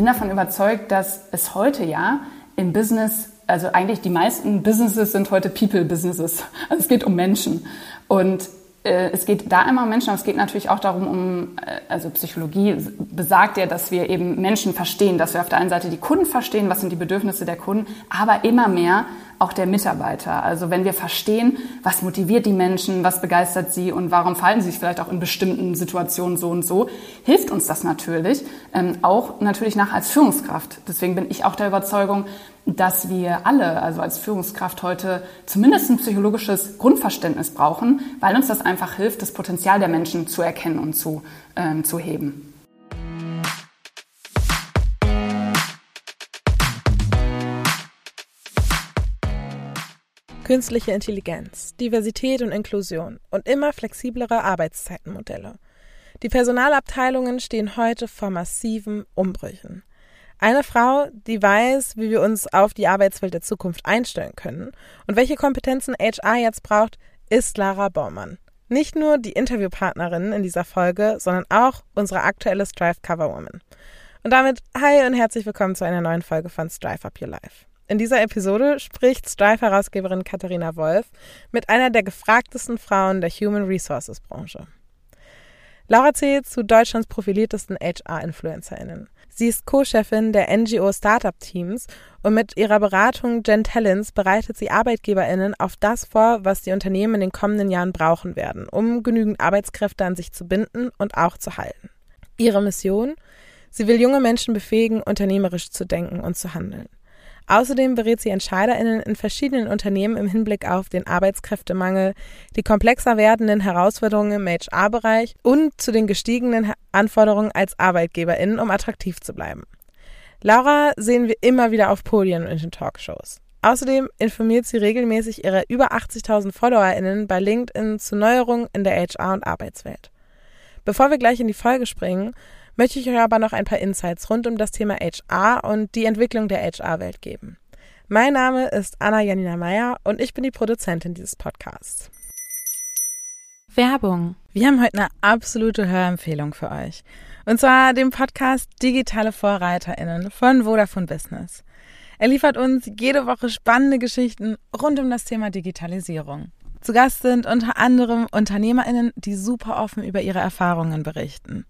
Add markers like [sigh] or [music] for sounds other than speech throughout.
bin davon überzeugt, dass es heute ja im Business, also eigentlich die meisten Businesses sind heute People-Businesses. Also es geht um Menschen. Und es geht da immer um Menschen, aber es geht natürlich auch darum, um, äh, also Psychologie besagt ja, dass wir eben Menschen verstehen, dass wir auf der einen Seite die Kunden verstehen, was sind die Bedürfnisse der Kunden, aber immer mehr auch der Mitarbeiter. Also wenn wir verstehen, was motiviert die Menschen, was begeistert sie und warum verhalten sie sich vielleicht auch in bestimmten Situationen so und so, hilft uns das natürlich, ähm, auch natürlich nach als Führungskraft. Deswegen bin ich auch der Überzeugung, dass wir alle, also als Führungskraft heute zumindest ein psychologisches Grundverständnis brauchen, weil uns das einfach hilft, das Potenzial der Menschen zu erkennen und zu, ähm, zu heben. Künstliche Intelligenz, Diversität und Inklusion und immer flexiblere Arbeitszeitenmodelle. Die Personalabteilungen stehen heute vor massiven Umbrüchen. Eine Frau, die weiß, wie wir uns auf die Arbeitswelt der Zukunft einstellen können und welche Kompetenzen HR jetzt braucht, ist Lara Baumann. Nicht nur die Interviewpartnerin in dieser Folge, sondern auch unsere aktuelle Strive Cover Woman. Und damit hi und herzlich willkommen zu einer neuen Folge von Strive Up Your Life. In dieser Episode spricht Strive-Herausgeberin Katharina Wolf mit einer der gefragtesten Frauen der Human Resources Branche. Laura zählt zu Deutschlands profiliertesten HR-InfluencerInnen. Sie ist Co-Chefin der NGO Startup Teams und mit ihrer Beratung Gen Talents bereitet sie ArbeitgeberInnen auf das vor, was die Unternehmen in den kommenden Jahren brauchen werden, um genügend Arbeitskräfte an sich zu binden und auch zu halten. Ihre Mission? Sie will junge Menschen befähigen, unternehmerisch zu denken und zu handeln. Außerdem berät sie EntscheiderInnen in verschiedenen Unternehmen im Hinblick auf den Arbeitskräftemangel, die komplexer werdenden Herausforderungen im HR-Bereich und zu den gestiegenen Anforderungen als ArbeitgeberInnen, um attraktiv zu bleiben. Laura sehen wir immer wieder auf Podien und in Talkshows. Außerdem informiert sie regelmäßig ihre über 80.000 FollowerInnen bei LinkedIn zu Neuerungen in der HR- und Arbeitswelt. Bevor wir gleich in die Folge springen, möchte ich euch aber noch ein paar Insights rund um das Thema HR und die Entwicklung der HR-Welt geben. Mein Name ist Anna Janina Meyer und ich bin die Produzentin dieses Podcasts. Werbung. Wir haben heute eine absolute Hörempfehlung für euch. Und zwar den Podcast Digitale VorreiterInnen von Vodafone Business. Er liefert uns jede Woche spannende Geschichten rund um das Thema Digitalisierung. Zu Gast sind unter anderem UnternehmerInnen, die super offen über ihre Erfahrungen berichten.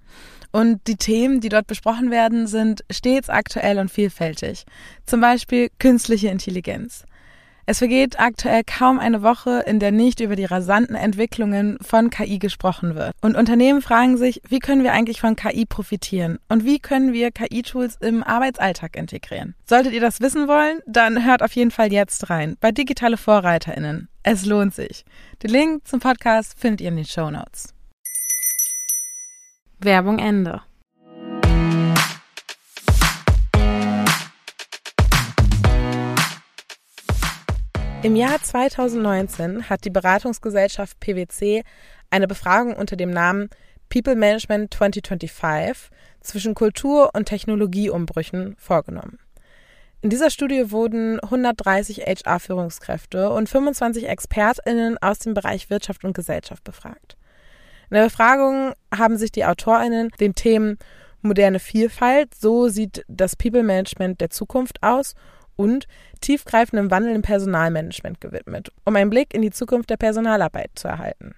Und die Themen, die dort besprochen werden, sind stets aktuell und vielfältig. Zum Beispiel künstliche Intelligenz. Es vergeht aktuell kaum eine Woche, in der nicht über die rasanten Entwicklungen von KI gesprochen wird. Und Unternehmen fragen sich, wie können wir eigentlich von KI profitieren? Und wie können wir KI-Tools im Arbeitsalltag integrieren? Solltet ihr das wissen wollen, dann hört auf jeden Fall jetzt rein bei Digitale VorreiterInnen. Es lohnt sich. Den Link zum Podcast findet ihr in den Show Notes. Werbung Ende. Im Jahr 2019 hat die Beratungsgesellschaft PwC eine Befragung unter dem Namen People Management 2025 zwischen Kultur- und Technologieumbrüchen vorgenommen. In dieser Studie wurden 130 HR-Führungskräfte und 25 ExpertInnen aus dem Bereich Wirtschaft und Gesellschaft befragt. In der Befragung haben sich die AutorInnen den Themen moderne Vielfalt, so sieht das People Management der Zukunft aus und tiefgreifendem Wandel im Personalmanagement gewidmet, um einen Blick in die Zukunft der Personalarbeit zu erhalten.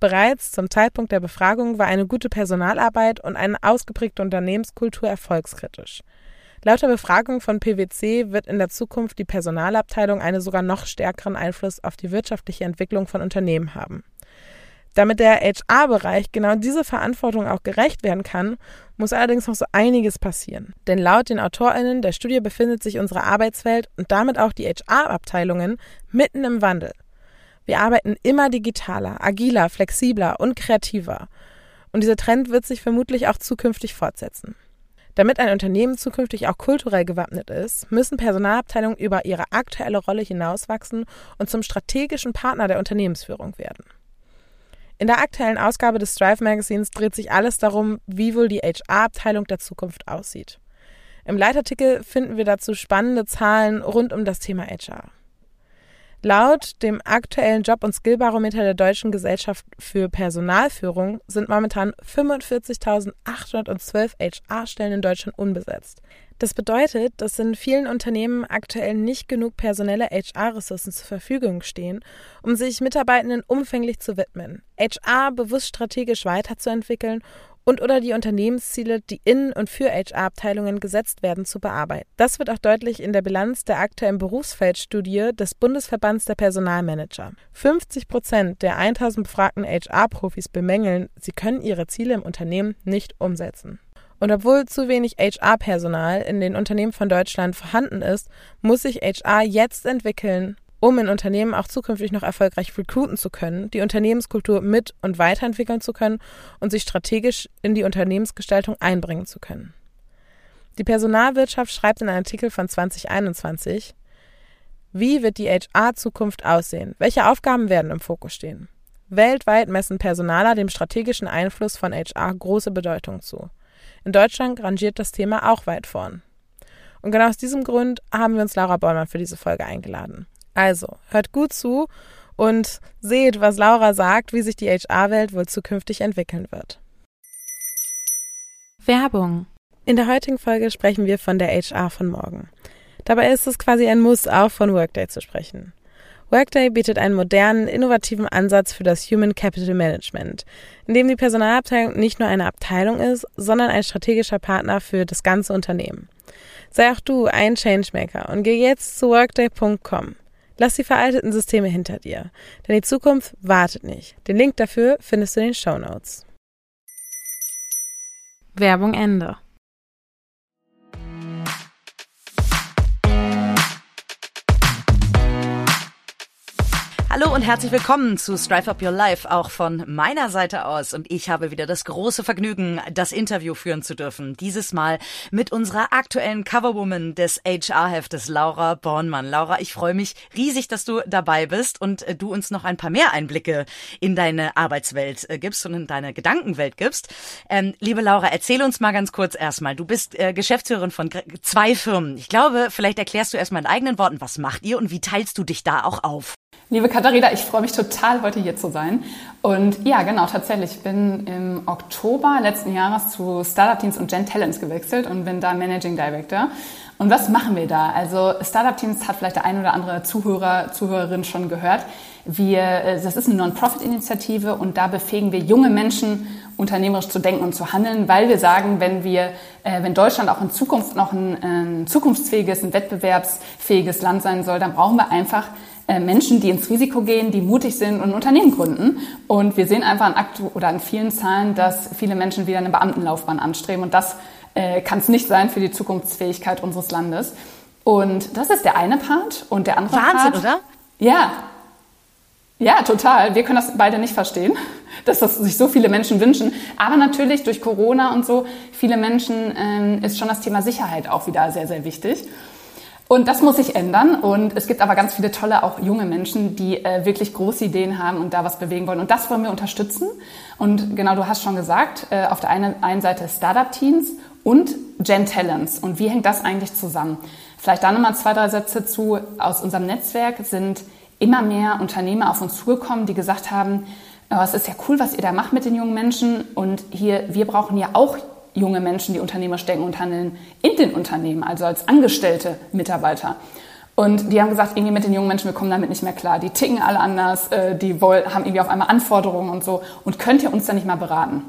Bereits zum Zeitpunkt der Befragung war eine gute Personalarbeit und eine ausgeprägte Unternehmenskultur erfolgskritisch. Laut der Befragung von PwC wird in der Zukunft die Personalabteilung einen sogar noch stärkeren Einfluss auf die wirtschaftliche Entwicklung von Unternehmen haben. Damit der HR-Bereich genau diese Verantwortung auch gerecht werden kann, muss allerdings noch so einiges passieren. Denn laut den AutorInnen der Studie befindet sich unsere Arbeitswelt und damit auch die HR-Abteilungen mitten im Wandel. Wir arbeiten immer digitaler, agiler, flexibler und kreativer. Und dieser Trend wird sich vermutlich auch zukünftig fortsetzen. Damit ein Unternehmen zukünftig auch kulturell gewappnet ist, müssen Personalabteilungen über ihre aktuelle Rolle hinauswachsen und zum strategischen Partner der Unternehmensführung werden. In der aktuellen Ausgabe des Strive Magazins dreht sich alles darum, wie wohl die HR-Abteilung der Zukunft aussieht. Im Leitartikel finden wir dazu spannende Zahlen rund um das Thema HR. Laut dem aktuellen Job- und Skillbarometer der Deutschen Gesellschaft für Personalführung sind momentan 45.812 HR-Stellen in Deutschland unbesetzt. Das bedeutet, dass in vielen Unternehmen aktuell nicht genug personelle HR-Ressourcen zur Verfügung stehen, um sich Mitarbeitenden umfänglich zu widmen, HR bewusst strategisch weiterzuentwickeln und oder die Unternehmensziele, die in und für HR-Abteilungen gesetzt werden, zu bearbeiten. Das wird auch deutlich in der Bilanz der aktuellen Berufsfeldstudie des Bundesverbands der Personalmanager. 50 Prozent der 1000 befragten HR-Profis bemängeln, sie können ihre Ziele im Unternehmen nicht umsetzen. Und obwohl zu wenig HR-Personal in den Unternehmen von Deutschland vorhanden ist, muss sich HR jetzt entwickeln, um in Unternehmen auch zukünftig noch erfolgreich recruiten zu können, die Unternehmenskultur mit und weiterentwickeln zu können und sich strategisch in die Unternehmensgestaltung einbringen zu können. Die Personalwirtschaft schreibt in einem Artikel von 2021, wie wird die HR-Zukunft aussehen? Welche Aufgaben werden im Fokus stehen? Weltweit messen Personaler dem strategischen Einfluss von HR große Bedeutung zu. In Deutschland rangiert das Thema auch weit vorn. Und genau aus diesem Grund haben wir uns Laura Bollmann für diese Folge eingeladen. Also, hört gut zu und seht, was Laura sagt, wie sich die HR-Welt wohl zukünftig entwickeln wird. Werbung. In der heutigen Folge sprechen wir von der HR von morgen. Dabei ist es quasi ein Muss, auch von Workday zu sprechen. Workday bietet einen modernen, innovativen Ansatz für das Human Capital Management, in dem die Personalabteilung nicht nur eine Abteilung ist, sondern ein strategischer Partner für das ganze Unternehmen. Sei auch du ein Changemaker und geh jetzt zu workday.com. Lass die veralteten Systeme hinter dir, denn die Zukunft wartet nicht. Den Link dafür findest du in den Show Notes. Werbung Ende. Hallo und herzlich willkommen zu Strive Up Your Life, auch von meiner Seite aus. Und ich habe wieder das große Vergnügen, das Interview führen zu dürfen. Dieses Mal mit unserer aktuellen Coverwoman des HR-Heftes, Laura Bornmann. Laura, ich freue mich riesig, dass du dabei bist und äh, du uns noch ein paar mehr Einblicke in deine Arbeitswelt äh, gibst und in deine Gedankenwelt gibst. Ähm, liebe Laura, erzähl uns mal ganz kurz erstmal. Du bist äh, Geschäftsführerin von zwei Firmen. Ich glaube, vielleicht erklärst du erstmal in eigenen Worten, was macht ihr und wie teilst du dich da auch auf? Liebe Katharina, ich freue mich total, heute hier zu sein. Und ja, genau, tatsächlich. Ich bin im Oktober letzten Jahres zu Startup Teams und Gen Talents gewechselt und bin da Managing Director. Und was machen wir da? Also Startup Teams hat vielleicht der ein oder andere Zuhörer, Zuhörerin schon gehört. Wir, äh, das ist eine Non-Profit-Initiative und da befähigen wir junge Menschen, unternehmerisch zu denken und zu handeln, weil wir sagen, wenn wir, äh, wenn Deutschland auch in Zukunft noch ein, ein zukunftsfähiges, ein wettbewerbsfähiges Land sein soll, dann brauchen wir einfach Menschen, die ins Risiko gehen, die mutig sind und Unternehmen gründen. Und wir sehen einfach an aktu oder an vielen Zahlen, dass viele Menschen wieder eine Beamtenlaufbahn anstreben. Und das äh, kann es nicht sein für die Zukunftsfähigkeit unseres Landes. Und das ist der eine Part. Und der andere Wahnsinn, Part. oder? Ja. Ja, total. Wir können das beide nicht verstehen, [laughs] dass das sich so viele Menschen wünschen. Aber natürlich durch Corona und so, viele Menschen ähm, ist schon das Thema Sicherheit auch wieder sehr, sehr wichtig. Und das muss sich ändern. Und es gibt aber ganz viele tolle, auch junge Menschen, die äh, wirklich große Ideen haben und da was bewegen wollen. Und das wollen wir unterstützen. Und genau, du hast schon gesagt, äh, auf der einen, einen Seite Startup-Teams und Gen Talents. Und wie hängt das eigentlich zusammen? Vielleicht da nochmal zwei, drei Sätze zu. Aus unserem Netzwerk sind immer mehr Unternehmer auf uns zugekommen, die gesagt haben, oh, es ist ja cool, was ihr da macht mit den jungen Menschen. Und hier, wir brauchen ja auch junge Menschen, die unternehmerisch denken und handeln, in den Unternehmen, also als angestellte Mitarbeiter. Und die haben gesagt, irgendwie mit den jungen Menschen, wir kommen damit nicht mehr klar. Die ticken alle anders, äh, die wollen, haben irgendwie auf einmal Anforderungen und so. Und könnt ihr uns da nicht mal beraten?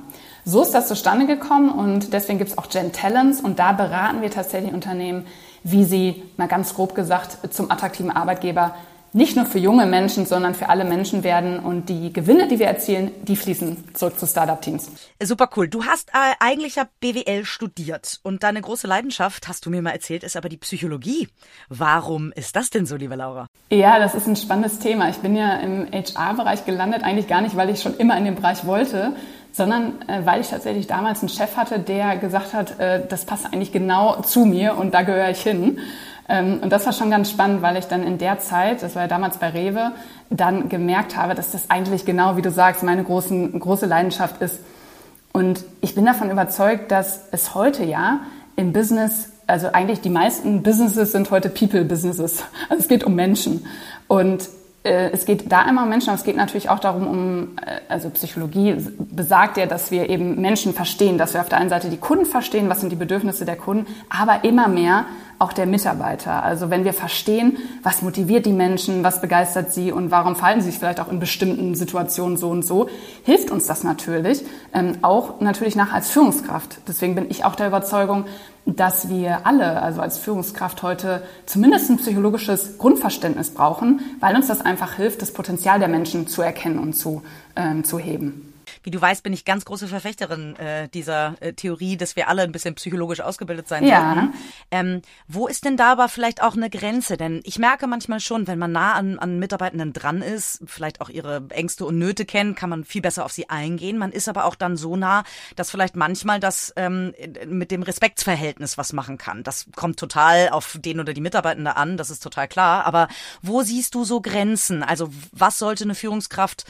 So ist das zustande gekommen und deswegen gibt es auch Gen Talents und da beraten wir tatsächlich Unternehmen, wie sie, mal ganz grob gesagt, zum attraktiven Arbeitgeber nicht nur für junge Menschen, sondern für alle Menschen werden. Und die Gewinne, die wir erzielen, die fließen zurück zu Startup-Teams. Super cool. Du hast äh, eigentlich ja BWL studiert und deine große Leidenschaft, hast du mir mal erzählt, ist aber die Psychologie. Warum ist das denn so, liebe Laura? Ja, das ist ein spannendes Thema. Ich bin ja im HR-Bereich gelandet, eigentlich gar nicht, weil ich schon immer in dem Bereich wollte, sondern äh, weil ich tatsächlich damals einen Chef hatte, der gesagt hat, äh, das passt eigentlich genau zu mir und da gehöre ich hin. Ähm, und das war schon ganz spannend, weil ich dann in der Zeit, das war ja damals bei Rewe, dann gemerkt habe, dass das eigentlich genau, wie du sagst, meine großen, große Leidenschaft ist. Und ich bin davon überzeugt, dass es heute ja im Business, also eigentlich die meisten Businesses sind heute People-Businesses. Also es geht um Menschen. Und es geht da einmal um Menschen, aber es geht natürlich auch darum, um, äh, also Psychologie besagt ja, dass wir eben Menschen verstehen, dass wir auf der einen Seite die Kunden verstehen, was sind die Bedürfnisse der Kunden, aber immer mehr auch der Mitarbeiter. Also wenn wir verstehen, was motiviert die Menschen, was begeistert sie und warum verhalten sie sich vielleicht auch in bestimmten Situationen so und so, hilft uns das natürlich, ähm, auch natürlich nach als Führungskraft. Deswegen bin ich auch der Überzeugung, dass wir alle, also als Führungskraft heute zumindest ein psychologisches Grundverständnis brauchen, weil uns das einfach hilft, das Potenzial der Menschen zu erkennen und zu, ähm, zu heben. Wie du weißt, bin ich ganz große Verfechterin äh, dieser äh, Theorie, dass wir alle ein bisschen psychologisch ausgebildet sein ja. sollten. Ähm, wo ist denn da aber vielleicht auch eine Grenze? Denn ich merke manchmal schon, wenn man nah an, an Mitarbeitenden dran ist, vielleicht auch ihre Ängste und Nöte kennt, kann man viel besser auf sie eingehen. Man ist aber auch dann so nah, dass vielleicht manchmal das ähm, mit dem Respektsverhältnis was machen kann. Das kommt total auf den oder die Mitarbeitende an, das ist total klar. Aber wo siehst du so Grenzen? Also was sollte eine Führungskraft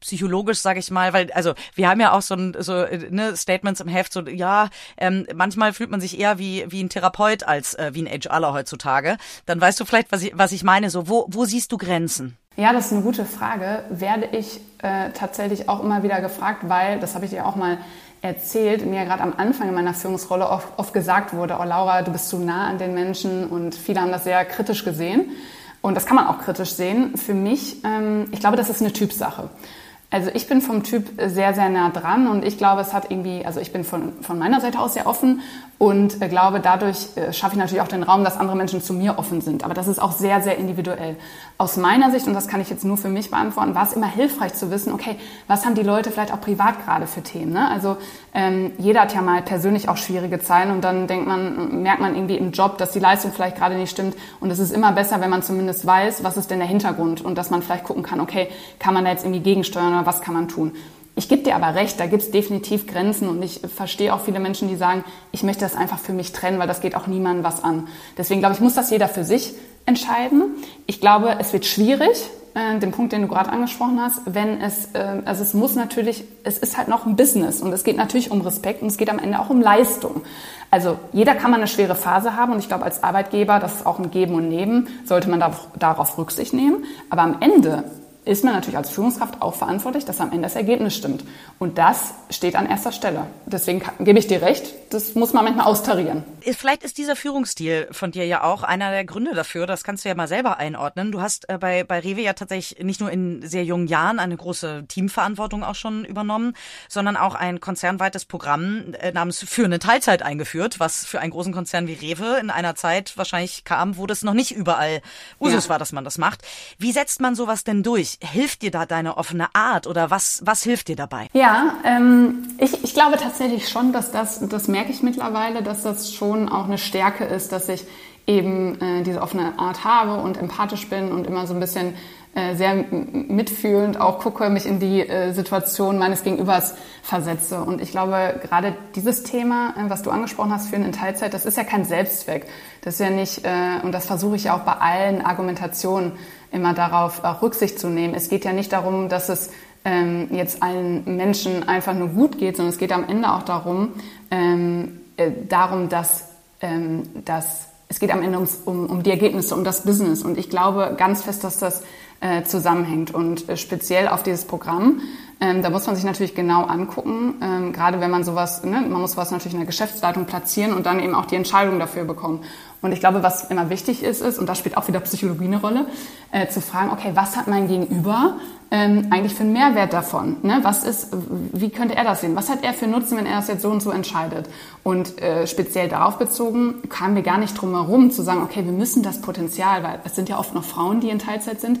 psychologisch, sage ich mal, weil also wir haben ja auch so, ein, so ne, Statements im Heft, so ja, ähm, manchmal fühlt man sich eher wie wie ein Therapeut als äh, wie ein HRler heutzutage. Dann weißt du vielleicht, was ich was ich meine. So wo wo siehst du Grenzen? Ja, das ist eine gute Frage. Werde ich äh, tatsächlich auch immer wieder gefragt, weil das habe ich dir auch mal erzählt, mir gerade am Anfang in meiner Führungsrolle oft, oft gesagt wurde, oh Laura, du bist zu nah an den Menschen und viele haben das sehr kritisch gesehen. Und das kann man auch kritisch sehen. Für mich, ähm, ich glaube, das ist eine Typsache. Also ich bin vom Typ sehr, sehr nah dran und ich glaube, es hat irgendwie, also ich bin von, von meiner Seite aus sehr offen und äh, glaube, dadurch äh, schaffe ich natürlich auch den Raum, dass andere Menschen zu mir offen sind. Aber das ist auch sehr, sehr individuell. Aus meiner Sicht, und das kann ich jetzt nur für mich beantworten, war es immer hilfreich zu wissen, okay, was haben die Leute vielleicht auch privat gerade für Themen? Ne? Also ähm, jeder hat ja mal persönlich auch schwierige Zeiten und dann denkt man, merkt man irgendwie im Job, dass die Leistung vielleicht gerade nicht stimmt. Und es ist immer besser, wenn man zumindest weiß, was ist denn der Hintergrund und dass man vielleicht gucken kann, okay, kann man da jetzt irgendwie gegensteuern oder was kann man tun? Ich gebe dir aber recht, da gibt es definitiv Grenzen und ich verstehe auch viele Menschen, die sagen, ich möchte das einfach für mich trennen, weil das geht auch niemandem was an. Deswegen glaube ich, muss das jeder für sich entscheiden. Ich glaube, es wird schwierig, äh, den Punkt, den du gerade angesprochen hast, wenn es, äh, also es muss natürlich, es ist halt noch ein Business und es geht natürlich um Respekt und es geht am Ende auch um Leistung. Also jeder kann mal eine schwere Phase haben und ich glaube als Arbeitgeber, das ist auch ein Geben und Nehmen, sollte man darauf Rücksicht nehmen. Aber am Ende ist man natürlich als Führungskraft auch verantwortlich, dass am Ende das Ergebnis stimmt. Und das steht an erster Stelle. Deswegen gebe ich dir recht, das muss man manchmal austarieren. Vielleicht ist dieser Führungsstil von dir ja auch einer der Gründe dafür. Das kannst du ja mal selber einordnen. Du hast äh, bei, bei Rewe ja tatsächlich nicht nur in sehr jungen Jahren eine große Teamverantwortung auch schon übernommen, sondern auch ein konzernweites Programm äh, namens Für eine Teilzeit eingeführt, was für einen großen Konzern wie Rewe in einer Zeit wahrscheinlich kam, wo das noch nicht überall Usus ja. war, dass man das macht. Wie setzt man sowas denn durch? Hilft dir da deine offene Art oder was, was hilft dir dabei? Ja, ähm, ich, ich glaube tatsächlich schon, dass das, das merke ich mittlerweile, dass das schon auch eine Stärke ist, dass ich eben äh, diese offene Art habe und empathisch bin und immer so ein bisschen äh, sehr mitfühlend auch gucke, mich in die äh, Situation meines Gegenübers versetze. Und ich glaube, gerade dieses Thema, äh, was du angesprochen hast, Führen in Teilzeit, das ist ja kein Selbstzweck. Das ist ja nicht, äh, und das versuche ich ja auch bei allen Argumentationen immer darauf auch Rücksicht zu nehmen. Es geht ja nicht darum, dass es ähm, jetzt allen Menschen einfach nur gut geht, sondern es geht am Ende auch darum, ähm, äh, darum, dass, ähm, dass es geht am Ende ums, um, um die Ergebnisse, um das Business. Und ich glaube ganz fest, dass das äh, zusammenhängt. Und äh, speziell auf dieses Programm, ähm, da muss man sich natürlich genau angucken, ähm, gerade wenn man sowas, ne, man muss sowas natürlich in der Geschäftsleitung platzieren und dann eben auch die Entscheidung dafür bekommen. Und ich glaube, was immer wichtig ist, ist, und da spielt auch wieder Psychologie eine Rolle, äh, zu fragen, okay, was hat mein Gegenüber ähm, eigentlich für einen Mehrwert davon? Ne? Was ist, wie könnte er das sehen? Was hat er für Nutzen, wenn er das jetzt so und so entscheidet? Und äh, speziell darauf bezogen kamen wir gar nicht drum herum zu sagen, okay, wir müssen das Potenzial, weil es sind ja oft noch Frauen, die in Teilzeit sind,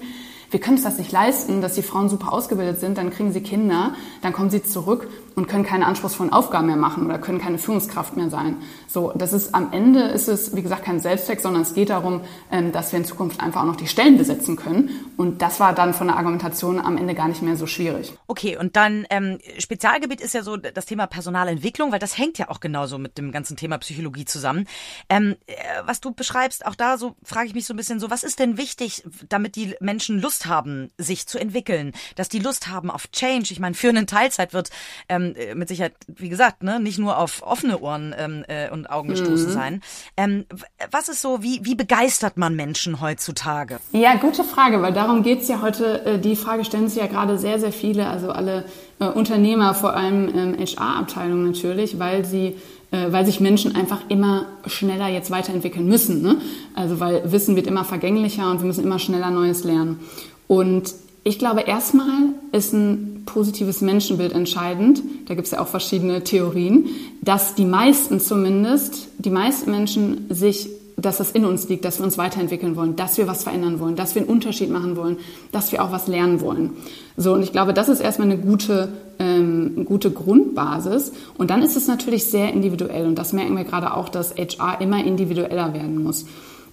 wir können es das nicht leisten, dass die Frauen super ausgebildet sind, dann kriegen sie Kinder, dann kommen sie zurück und können keine anspruchsvollen Aufgaben mehr machen oder können keine Führungskraft mehr sein. So, das ist am Ende ist es, wie gesagt, kein Selbstzweck, sondern es geht darum, ähm, dass wir in Zukunft einfach auch noch die Stellen besetzen können. Und das war dann von der Argumentation am Ende gar nicht mehr so schwierig. Okay, und dann ähm, Spezialgebiet ist ja so das Thema Personalentwicklung, weil das hängt ja auch genauso mit dem ganzen Thema Psychologie zusammen. Ähm, äh, was du beschreibst, auch da so frage ich mich so ein bisschen so, was ist denn wichtig, damit die Menschen Lust haben, sich zu entwickeln, dass die Lust haben auf Change. Ich meine, für einen Teilzeit wird ähm, äh, mit Sicherheit, wie gesagt, ne, nicht nur auf offene Ohren ähm, äh, und Augen gestoßen mhm. sein. Ähm, was ist so, wie, wie begeistert man Menschen heutzutage? Ja, gute Frage, weil darum geht's ja heute. Äh, die Frage stellen sich ja gerade sehr, sehr viele, also alle äh, Unternehmer, vor allem ähm, HR-Abteilungen natürlich, weil sie äh, weil sich Menschen einfach immer schneller jetzt weiterentwickeln müssen. Ne? Also weil Wissen wird immer vergänglicher und wir müssen immer schneller Neues lernen. Und ich glaube, erstmal ist ein positives Menschenbild entscheidend. Da gibt es ja auch verschiedene Theorien, dass die meisten zumindest, die meisten Menschen sich dass das in uns liegt, dass wir uns weiterentwickeln wollen, dass wir was verändern wollen, dass wir einen Unterschied machen wollen, dass wir auch was lernen wollen. So, und ich glaube, das ist erstmal eine gute, ähm, gute Grundbasis. Und dann ist es natürlich sehr individuell. Und das merken wir gerade auch, dass HR immer individueller werden muss.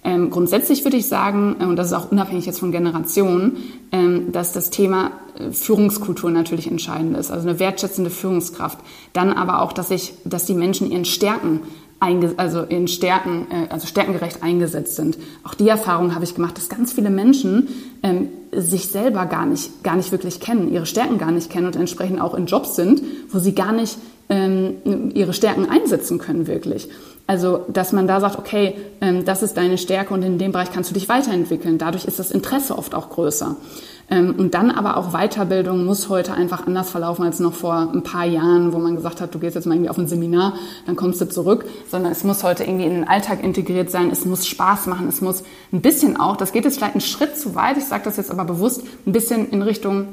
Ähm, grundsätzlich würde ich sagen, äh, und das ist auch unabhängig jetzt von Generationen, ähm, dass das Thema äh, Führungskultur natürlich entscheidend ist, also eine wertschätzende Führungskraft. Dann aber auch, dass ich, dass die Menschen ihren Stärken also in Stärken, äh, also stärkengerecht eingesetzt sind. Auch die Erfahrung habe ich gemacht, dass ganz viele Menschen ähm, sich selber gar nicht, gar nicht wirklich kennen, ihre Stärken gar nicht kennen und entsprechend auch in Jobs sind, wo sie gar nicht ähm, ihre Stärken einsetzen können wirklich. Also, dass man da sagt, okay, ähm, das ist deine Stärke und in dem Bereich kannst du dich weiterentwickeln. Dadurch ist das Interesse oft auch größer. Ähm, und dann aber auch Weiterbildung muss heute einfach anders verlaufen als noch vor ein paar Jahren, wo man gesagt hat, du gehst jetzt mal irgendwie auf ein Seminar, dann kommst du zurück, sondern es muss heute irgendwie in den Alltag integriert sein, es muss Spaß machen, es muss ein bisschen auch, das geht jetzt vielleicht einen Schritt zu weit, ich sage das jetzt aber bewusst, ein bisschen in Richtung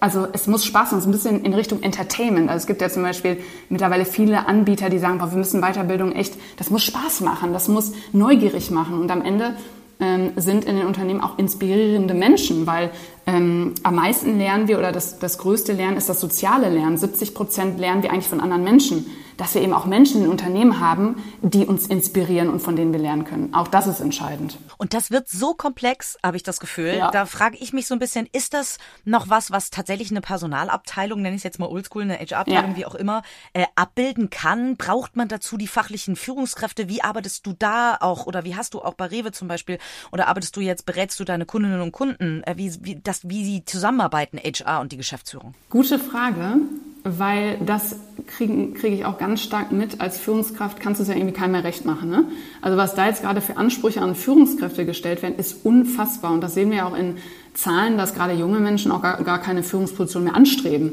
also es muss Spaß machen, so ein bisschen in Richtung Entertainment. Also es gibt ja zum Beispiel mittlerweile viele Anbieter, die sagen, boah, wir müssen Weiterbildung echt, das muss Spaß machen, das muss neugierig machen. Und am Ende ähm, sind in den Unternehmen auch inspirierende Menschen, weil ähm, am meisten lernen wir oder das, das größte Lernen ist das soziale Lernen. 70 Prozent lernen wir eigentlich von anderen Menschen. Dass wir eben auch Menschen in Unternehmen haben, die uns inspirieren und von denen wir lernen können. Auch das ist entscheidend. Und das wird so komplex, habe ich das Gefühl. Ja. Da frage ich mich so ein bisschen, ist das noch was, was tatsächlich eine Personalabteilung, nenne ich es jetzt mal oldschool, eine HR-Abteilung, ja. wie auch immer, äh, abbilden kann? Braucht man dazu die fachlichen Führungskräfte? Wie arbeitest du da auch oder wie hast du auch bei Rewe zum Beispiel oder arbeitest du jetzt, berätst du deine Kundinnen und Kunden, äh, wie, wie, das, wie sie zusammenarbeiten, HR und die Geschäftsführung? Gute Frage weil das kriege krieg ich auch ganz stark mit. Als Führungskraft kannst du es ja irgendwie keinem mehr recht machen. Ne? Also was da jetzt gerade für Ansprüche an Führungskräfte gestellt werden, ist unfassbar. Und das sehen wir ja auch in Zahlen, dass gerade junge Menschen auch gar, gar keine Führungsposition mehr anstreben.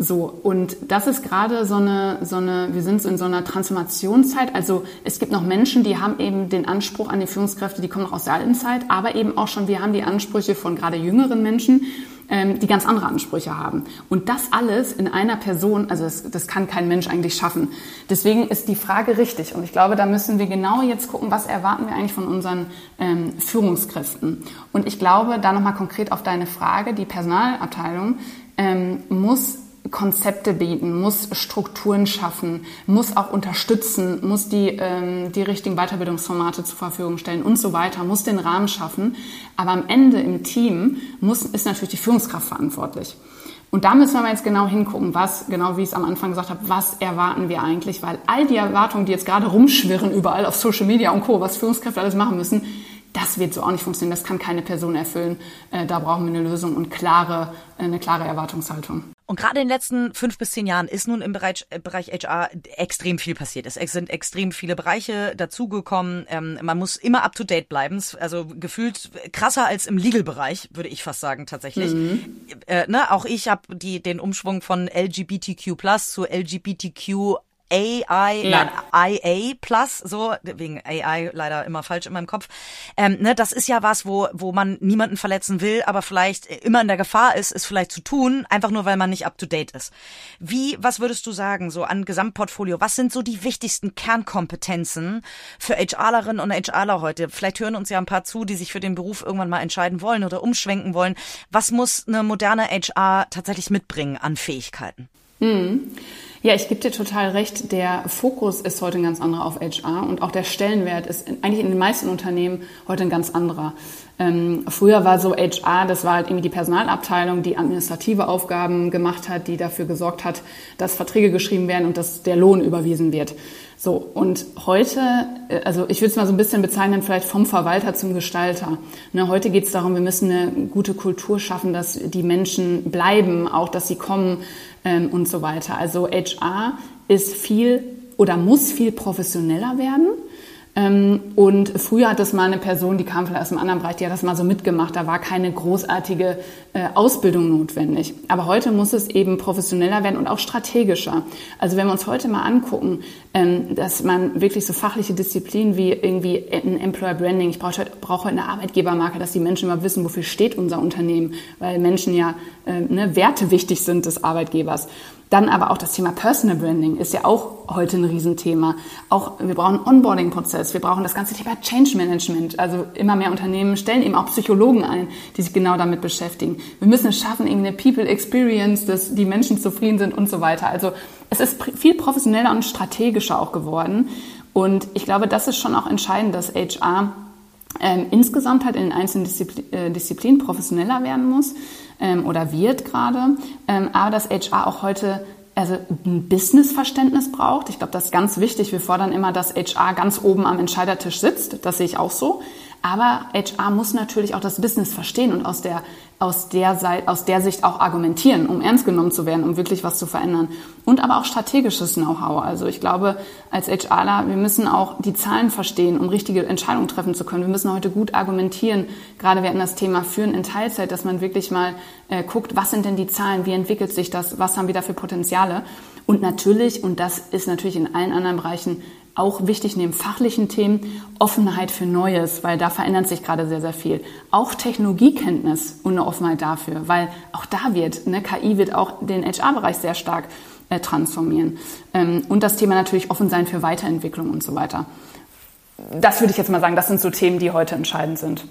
So, und das ist gerade so eine, so eine, wir sind in so einer Transformationszeit. Also es gibt noch Menschen, die haben eben den Anspruch an die Führungskräfte, die kommen noch aus der alten Zeit, aber eben auch schon, wir haben die Ansprüche von gerade jüngeren Menschen, ähm, die ganz andere Ansprüche haben. Und das alles in einer Person, also das, das kann kein Mensch eigentlich schaffen. Deswegen ist die Frage richtig. Und ich glaube, da müssen wir genau jetzt gucken, was erwarten wir eigentlich von unseren ähm, Führungskräften. Und ich glaube, da nochmal konkret auf deine Frage, die Personalabteilung ähm, muss Konzepte bieten, muss Strukturen schaffen, muss auch unterstützen, muss die, ähm, die richtigen Weiterbildungsformate zur Verfügung stellen und so weiter, muss den Rahmen schaffen. Aber am Ende im Team muss, ist natürlich die Führungskraft verantwortlich. Und da müssen wir jetzt genau hingucken, was, genau wie ich es am Anfang gesagt habe, was erwarten wir eigentlich? Weil all die Erwartungen, die jetzt gerade rumschwirren überall auf Social Media und Co., was Führungskräfte alles machen müssen, das wird so auch nicht funktionieren. Das kann keine Person erfüllen. Äh, da brauchen wir eine Lösung und klare, eine klare Erwartungshaltung. Und gerade in den letzten fünf bis zehn Jahren ist nun im Bereich, äh, Bereich HR extrem viel passiert. Es sind extrem viele Bereiche dazugekommen. Ähm, man muss immer up to date bleiben. Also gefühlt krasser als im Legal-Bereich, würde ich fast sagen tatsächlich. Mhm. Äh, ne, auch ich habe den Umschwung von LGBTQ+ zu LGBTQ AI, ja. nein, IA Plus, so, wegen AI leider immer falsch in meinem Kopf. Ähm, ne, das ist ja was, wo, wo man niemanden verletzen will, aber vielleicht immer in der Gefahr ist, es vielleicht zu tun, einfach nur weil man nicht up to date ist. Wie, was würdest du sagen, so an Gesamtportfolio, was sind so die wichtigsten Kernkompetenzen für HRlerinnen und HRler heute? Vielleicht hören uns ja ein paar zu, die sich für den Beruf irgendwann mal entscheiden wollen oder umschwenken wollen. Was muss eine moderne HR tatsächlich mitbringen an Fähigkeiten? Mhm. Ja, ich gebe dir total recht. Der Fokus ist heute ein ganz anderer auf HR und auch der Stellenwert ist eigentlich in den meisten Unternehmen heute ein ganz anderer. Ähm, früher war so HR, das war halt irgendwie die Personalabteilung, die administrative Aufgaben gemacht hat, die dafür gesorgt hat, dass Verträge geschrieben werden und dass der Lohn überwiesen wird. So, und heute, äh, also ich würde es mal so ein bisschen bezeichnen, vielleicht vom Verwalter zum Gestalter. Ne, heute geht es darum, wir müssen eine gute Kultur schaffen, dass die Menschen bleiben, auch dass sie kommen ähm, und so weiter. Also HR ist viel oder muss viel professioneller werden. Ähm, und früher hat das mal eine Person, die kam vielleicht aus einem anderen Bereich, die hat das mal so mitgemacht. Da war keine großartige äh, Ausbildung notwendig. Aber heute muss es eben professioneller werden und auch strategischer. Also wenn wir uns heute mal angucken, ähm, dass man wirklich so fachliche Disziplinen wie irgendwie ein Employer Branding, ich brauche heute, eine Arbeitgebermarke, dass die Menschen mal wissen, wofür steht unser Unternehmen, weil Menschen ja äh, ne, Werte wichtig sind des Arbeitgebers. Dann aber auch das Thema Personal Branding ist ja auch heute ein Riesenthema. Auch wir brauchen Onboarding-Prozess, wir brauchen das ganze Thema Change Management. Also immer mehr Unternehmen stellen eben auch Psychologen ein, die sich genau damit beschäftigen. Wir müssen es schaffen, irgendwie eine People Experience, dass die Menschen zufrieden sind und so weiter. Also es ist viel professioneller und strategischer auch geworden. Und ich glaube, das ist schon auch entscheidend, dass HR ähm, insgesamt halt in den einzelnen Disziplin, äh, Disziplinen professioneller werden muss ähm, oder wird gerade, ähm, aber dass HR auch heute also ein Businessverständnis braucht. Ich glaube, das ist ganz wichtig. Wir fordern immer, dass HR ganz oben am Entscheidertisch sitzt. Das sehe ich auch so. Aber HR muss natürlich auch das Business verstehen und aus der, aus der, Seite, aus der Sicht auch argumentieren, um ernst genommen zu werden, um wirklich was zu verändern. Und aber auch strategisches Know-how. Also ich glaube, als HRler, wir müssen auch die Zahlen verstehen, um richtige Entscheidungen treffen zu können. Wir müssen heute gut argumentieren. Gerade wir hatten das Thema Führen in Teilzeit, dass man wirklich mal äh, guckt, was sind denn die Zahlen, wie entwickelt sich das, was haben wir da für Potenziale. Und natürlich, und das ist natürlich in allen anderen Bereichen auch wichtig neben fachlichen Themen, Offenheit für Neues, weil da verändert sich gerade sehr, sehr viel. Auch Technologiekenntnis und eine Offenheit dafür, weil auch da wird, ne, KI wird auch den HR-Bereich sehr stark äh, transformieren. Ähm, und das Thema natürlich offen sein für Weiterentwicklung und so weiter. Das würde ich jetzt mal sagen, das sind so Themen, die heute entscheidend sind.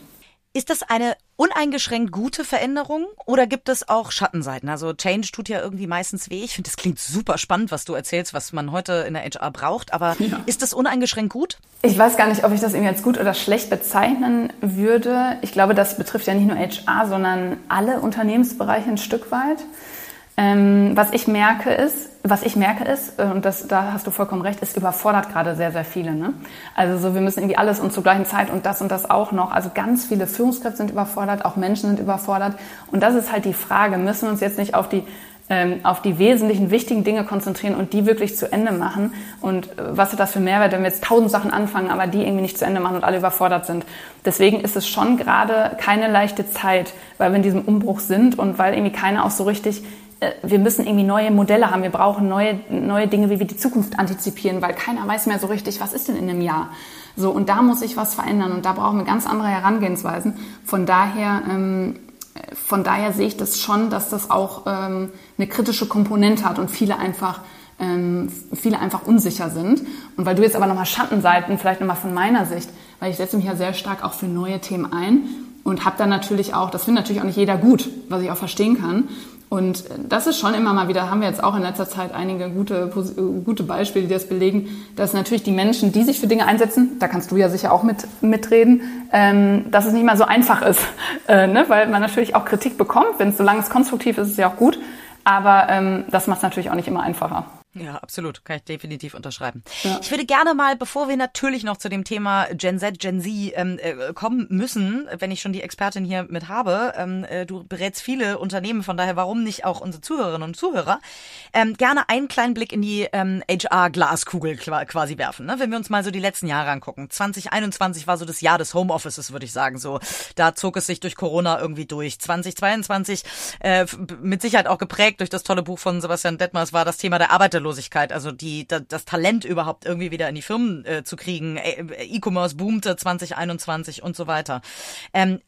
Ist das eine uneingeschränkt gute Veränderung oder gibt es auch Schattenseiten? Also Change tut ja irgendwie meistens weh. Ich finde, das klingt super spannend, was du erzählst, was man heute in der HR braucht. Aber ja. ist das uneingeschränkt gut? Ich weiß gar nicht, ob ich das irgendwie als gut oder schlecht bezeichnen würde. Ich glaube, das betrifft ja nicht nur HR, sondern alle Unternehmensbereiche ein Stück weit. Ähm, was ich merke ist, was ich merke ist, äh, und das, da hast du vollkommen recht, es überfordert gerade sehr, sehr viele. Ne? Also so, wir müssen irgendwie alles und zur gleichen Zeit und das und das auch noch. Also ganz viele Führungskräfte sind überfordert, auch Menschen sind überfordert. Und das ist halt die Frage, müssen wir uns jetzt nicht auf die ähm, auf die wesentlichen, wichtigen Dinge konzentrieren und die wirklich zu Ende machen. Und äh, was hat das für Mehrwert, wenn wir jetzt tausend Sachen anfangen, aber die irgendwie nicht zu Ende machen und alle überfordert sind. Deswegen ist es schon gerade keine leichte Zeit, weil wir in diesem Umbruch sind und weil irgendwie keiner auch so richtig wir müssen irgendwie neue Modelle haben, wir brauchen neue, neue Dinge, wie wir die Zukunft antizipieren, weil keiner weiß mehr so richtig, was ist denn in einem Jahr. So, und da muss sich was verändern und da brauchen wir ganz andere Herangehensweisen. Von daher, ähm, von daher sehe ich das schon, dass das auch ähm, eine kritische Komponente hat und viele einfach ähm, viele einfach unsicher sind. Und weil du jetzt aber nochmal Schattenseiten, vielleicht nochmal von meiner Sicht, weil ich setze mich ja sehr stark auch für neue Themen ein und habe dann natürlich auch, das findet natürlich auch nicht jeder gut, was ich auch verstehen kann. Und das ist schon immer mal wieder, haben wir jetzt auch in letzter Zeit einige gute, gute Beispiele, die das belegen, dass natürlich die Menschen, die sich für Dinge einsetzen, da kannst du ja sicher auch mit, mitreden, ähm, dass es nicht mal so einfach ist, [laughs] äh, ne? weil man natürlich auch Kritik bekommt. Wenn es solange es konstruktiv ist, ist es ja auch gut. Aber ähm, das macht es natürlich auch nicht immer einfacher. Ja, absolut. Kann ich definitiv unterschreiben. Ja. Ich würde gerne mal, bevor wir natürlich noch zu dem Thema Gen Z, Gen Z ähm, äh, kommen müssen, wenn ich schon die Expertin hier mit habe, ähm, äh, du berätst viele Unternehmen, von daher warum nicht auch unsere Zuhörerinnen und Zuhörer, ähm, gerne einen kleinen Blick in die ähm, HR-Glaskugel quasi werfen. Ne? Wenn wir uns mal so die letzten Jahre angucken. 2021 war so das Jahr des Homeoffices, würde ich sagen. So, da zog es sich durch Corona irgendwie durch. 2022 äh, mit Sicherheit auch geprägt durch das tolle Buch von Sebastian Detmers war das Thema der Arbeiterlosigkeit Arbeitslosigkeit, also die, das Talent überhaupt irgendwie wieder in die Firmen äh, zu kriegen. Äh, E-Commerce boomte 2021 und so weiter. Ähm,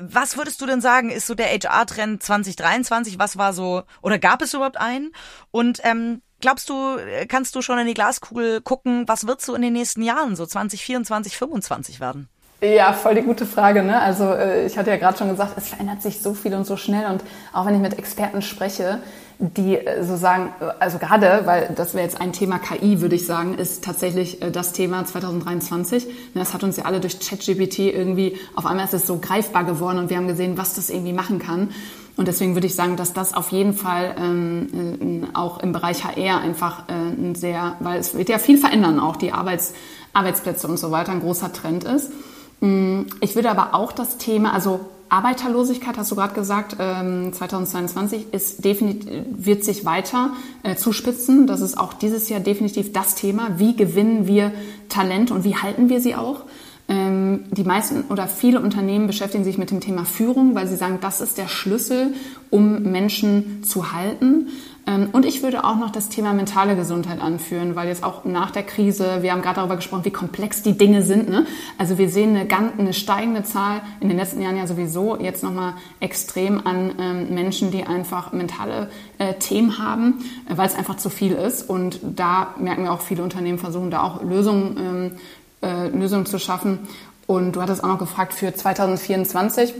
was würdest du denn sagen, ist so der HR-Trend 2023? Was war so, oder gab es überhaupt einen? Und ähm, glaubst du, kannst du schon in die Glaskugel gucken, was wird so in den nächsten Jahren, so 2024, 2025 werden? Ja, voll die gute Frage. Ne? Also äh, ich hatte ja gerade schon gesagt, es verändert sich so viel und so schnell. Und auch wenn ich mit Experten spreche, die äh, so sagen, äh, also gerade, weil das wäre jetzt ein Thema KI, würde ich sagen, ist tatsächlich das Thema 2023. Das hat uns ja alle durch ChatGPT irgendwie, auf einmal ist es so greifbar geworden und wir haben gesehen, was das irgendwie machen kann. Und deswegen würde ich sagen, dass das auf jeden Fall ähm, auch im Bereich HR einfach äh, ein sehr, weil es wird ja viel verändern, auch die Arbeits, Arbeitsplätze und so weiter, ein großer Trend ist. Mm, ich würde aber auch das Thema, also Arbeiterlosigkeit, hast du gerade gesagt, 2022 ähm, ist definitiv, wird sich weiter äh, zuspitzen. Das ist auch dieses Jahr definitiv das Thema. Wie gewinnen wir Talent und wie halten wir sie auch? Ähm, die meisten oder viele Unternehmen beschäftigen sich mit dem Thema Führung, weil sie sagen, das ist der Schlüssel, um Menschen zu halten. Ähm, und ich würde auch noch das Thema mentale Gesundheit anführen, weil jetzt auch nach der Krise, wir haben gerade darüber gesprochen, wie komplex die Dinge sind. Ne? Also wir sehen eine, ganz, eine steigende Zahl in den letzten Jahren ja sowieso jetzt nochmal extrem an ähm, Menschen, die einfach mentale äh, Themen haben, äh, weil es einfach zu viel ist. Und da merken wir auch, viele Unternehmen versuchen da auch Lösungen, ähm, äh, Lösungen zu schaffen. Und du hattest auch noch gefragt für 2024.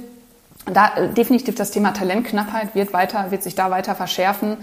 Da äh, definitiv das Thema Talentknappheit wird weiter, wird sich da weiter verschärfen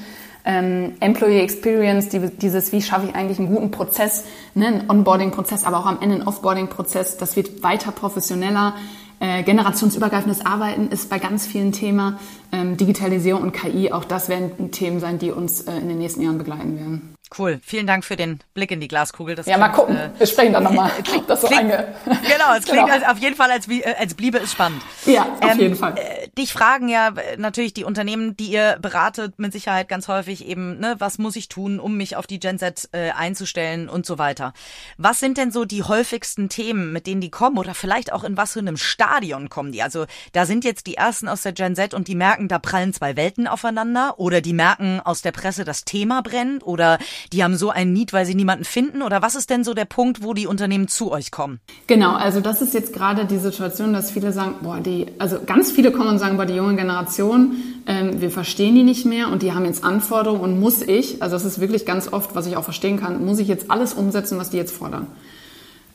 ähm, Employee Experience, die, dieses, wie schaffe ich eigentlich einen guten Prozess, ne, einen Onboarding-Prozess, aber auch am Ende einen Offboarding-Prozess, das wird weiter professioneller. Äh, generationsübergreifendes Arbeiten ist bei ganz vielen Thema. Ähm, Digitalisierung und KI, auch das werden Themen sein, die uns äh, in den nächsten Jahren begleiten werden. Cool. Vielen Dank für den Blick in die Glaskugel. Das ja, klingt, mal gucken. Äh, Wir sprechen dann nochmal. Klingt, [laughs] das so klingt, [laughs] genau, es klingt genau. auf jeden Fall, als, äh, als bliebe es spannend. Ja, auf ähm, jeden Fall. Äh, dich fragen ja äh, natürlich die Unternehmen, die ihr beratet, mit Sicherheit ganz häufig eben, ne, was muss ich tun, um mich auf die Gen Z äh, einzustellen und so weiter. Was sind denn so die häufigsten Themen, mit denen die kommen oder vielleicht auch in was für einem Stadion kommen die? Also da sind jetzt die ersten aus der Gen Z und die merken, da prallen zwei Welten aufeinander oder die merken aus der Presse, das Thema brennt oder die haben so ein Need, weil sie niemanden finden? Oder was ist denn so der Punkt, wo die Unternehmen zu euch kommen? Genau, also das ist jetzt gerade die Situation, dass viele sagen, boah, die, also ganz viele kommen und sagen, boah, die junge Generation, ähm, wir verstehen die nicht mehr und die haben jetzt Anforderungen und muss ich, also das ist wirklich ganz oft, was ich auch verstehen kann, muss ich jetzt alles umsetzen, was die jetzt fordern.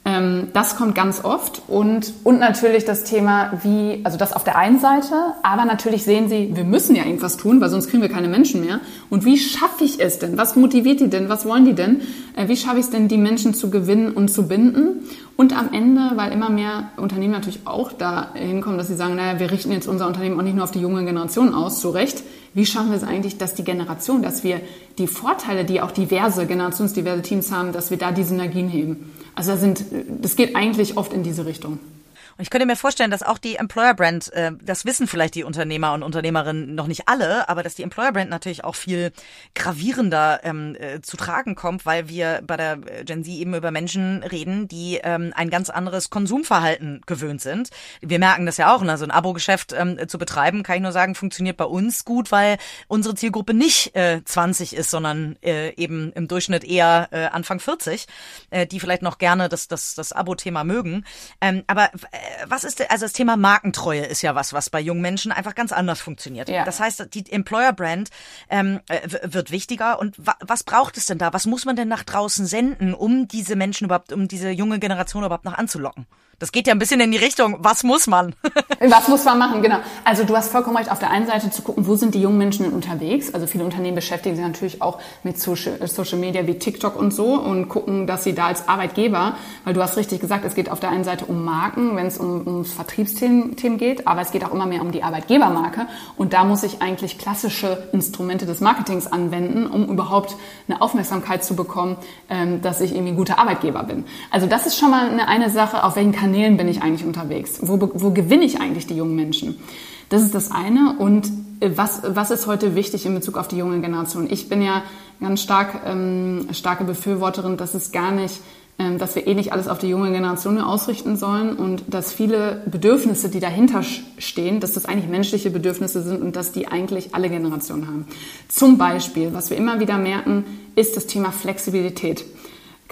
Ähm, das kommt ganz oft und, und natürlich das Thema, wie, also das auf der einen Seite, aber natürlich sehen sie, wir müssen ja irgendwas tun, weil sonst kriegen wir keine Menschen mehr. Und wie schaffe ich es denn? Was motiviert die denn? Was wollen die denn? Äh, wie schaffe ich es denn, die Menschen zu gewinnen und zu binden? Und am Ende, weil immer mehr Unternehmen natürlich auch da hinkommen, dass sie sagen, naja, wir richten jetzt unser Unternehmen auch nicht nur auf die junge Generation aus, zu Recht. Wie schaffen wir es eigentlich, dass die Generation, dass wir die Vorteile, die auch diverse, generationsdiverse Teams haben, dass wir da die Synergien heben? Also da sind, das geht eigentlich oft in diese Richtung. Und ich könnte mir vorstellen, dass auch die Employer Brand, äh, das wissen vielleicht die Unternehmer und Unternehmerinnen noch nicht alle, aber dass die Employer Brand natürlich auch viel gravierender ähm, äh, zu tragen kommt, weil wir bei der Gen Z eben über Menschen reden, die ähm, ein ganz anderes Konsumverhalten gewöhnt sind. Wir merken das ja auch, ne? so ein Abo-Geschäft ähm, zu betreiben, kann ich nur sagen, funktioniert bei uns gut, weil unsere Zielgruppe nicht äh, 20 ist, sondern äh, eben im Durchschnitt eher äh, Anfang 40, äh, die vielleicht noch gerne das, das, das Abo-Thema mögen. Ähm, aber äh, was ist, also das Thema Markentreue ist ja was, was bei jungen Menschen einfach ganz anders funktioniert. Ja. Das heißt, die Employer Brand ähm, äh, wird wichtiger. Und wa was braucht es denn da? Was muss man denn nach draußen senden, um diese Menschen überhaupt, um diese junge Generation überhaupt noch anzulocken? Das geht ja ein bisschen in die Richtung, was muss man? [laughs] was muss man machen, genau. Also du hast vollkommen recht, auf der einen Seite zu gucken, wo sind die jungen Menschen unterwegs. Also viele Unternehmen beschäftigen sich natürlich auch mit Social, Social Media wie TikTok und so und gucken, dass sie da als Arbeitgeber, weil du hast richtig gesagt, es geht auf der einen Seite um Marken, wenn es um, ums Vertriebsthemen geht, aber es geht auch immer mehr um die Arbeitgebermarke. Und da muss ich eigentlich klassische Instrumente des Marketings anwenden, um überhaupt eine Aufmerksamkeit zu bekommen, ähm, dass ich irgendwie ein guter Arbeitgeber bin. Also das ist schon mal eine, eine Sache, auf welchen Kanälen Kanälen bin ich eigentlich unterwegs? Wo, wo gewinne ich eigentlich die jungen Menschen? Das ist das eine. Und äh, was, was ist heute wichtig in Bezug auf die junge Generation? Ich bin ja ganz stark ähm, starke Befürworterin, dass es gar nicht, ähm, dass wir eh nicht alles auf die junge Generation ausrichten sollen und dass viele Bedürfnisse, die dahinter stehen, dass das eigentlich menschliche Bedürfnisse sind und dass die eigentlich alle Generationen haben. Zum Beispiel, was wir immer wieder merken, ist das Thema Flexibilität.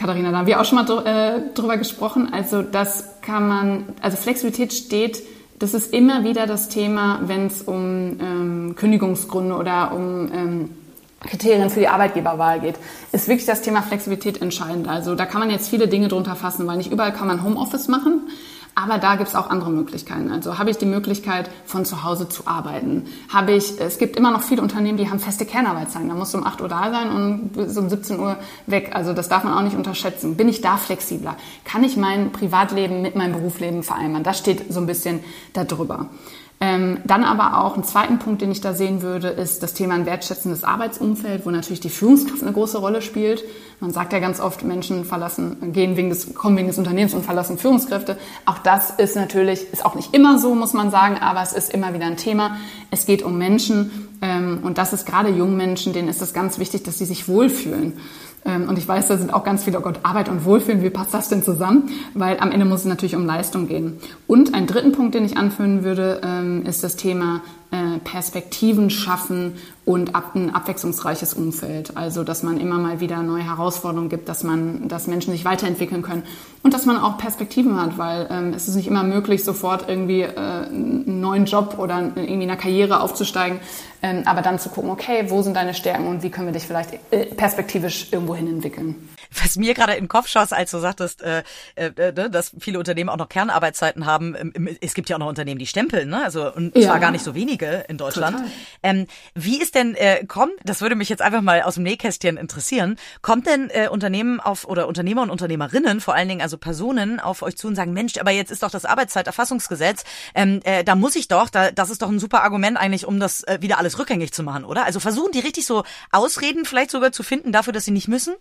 Katharina, da haben wir auch schon mal äh, drüber gesprochen. Also das kann man, also Flexibilität steht, das ist immer wieder das Thema, wenn es um ähm, Kündigungsgründe oder um ähm, Kriterien für die Arbeitgeberwahl geht, ist wirklich das Thema Flexibilität entscheidend. Also da kann man jetzt viele Dinge drunter fassen, weil nicht überall kann man Homeoffice machen. Aber da gibt es auch andere Möglichkeiten. Also habe ich die Möglichkeit, von zu Hause zu arbeiten. Habe ich, es gibt immer noch viele Unternehmen, die haben feste Kernarbeitszeiten. Da musst du um 8 Uhr da sein und bis um 17 Uhr weg. Also das darf man auch nicht unterschätzen. Bin ich da flexibler? Kann ich mein Privatleben mit meinem Berufsleben vereinbaren? Das steht so ein bisschen darüber. Ähm, dann aber auch ein zweiten Punkt, den ich da sehen würde, ist das Thema ein wertschätzendes Arbeitsumfeld, wo natürlich die Führungskraft eine große Rolle spielt. Man sagt ja ganz oft, Menschen verlassen, gehen wegen des, kommen wegen des Unternehmens und verlassen Führungskräfte. Auch das ist natürlich, ist auch nicht immer so, muss man sagen, aber es ist immer wieder ein Thema. Es geht um Menschen ähm, und das ist gerade jungen Menschen, denen ist es ganz wichtig, dass sie sich wohlfühlen. Ähm, und ich weiß, da sind auch ganz viele, oh Gott, Arbeit und Wohlfühlen, wie passt das denn zusammen? Weil am Ende muss es natürlich um Leistung gehen. Und einen dritten Punkt, den ich anführen würde, ähm, ist das Thema Perspektiven schaffen und ein abwechslungsreiches Umfeld. Also, dass man immer mal wieder neue Herausforderungen gibt, dass man, dass Menschen sich weiterentwickeln können und dass man auch Perspektiven hat, weil ähm, es ist nicht immer möglich, sofort irgendwie äh, einen neuen Job oder irgendwie in einer Karriere aufzusteigen, ähm, aber dann zu gucken, okay, wo sind deine Stärken und wie können wir dich vielleicht äh, perspektivisch irgendwo hin entwickeln was mir gerade in den Kopf schoss, als du sagtest, äh, äh, ne, dass viele Unternehmen auch noch Kernarbeitszeiten haben. Es gibt ja auch noch Unternehmen, die stempeln, ne? Also und ja. zwar gar nicht so wenige in Deutschland. Ähm, wie ist denn, äh, kommt, das würde mich jetzt einfach mal aus dem Nähkästchen interessieren, kommt denn äh, Unternehmen auf oder Unternehmer und Unternehmerinnen, vor allen Dingen also Personen, auf euch zu und sagen, Mensch, aber jetzt ist doch das Arbeitszeiterfassungsgesetz, ähm, äh, da muss ich doch, da, das ist doch ein super Argument eigentlich, um das äh, wieder alles rückgängig zu machen, oder? Also versuchen die richtig so Ausreden vielleicht sogar zu finden dafür, dass sie nicht müssen?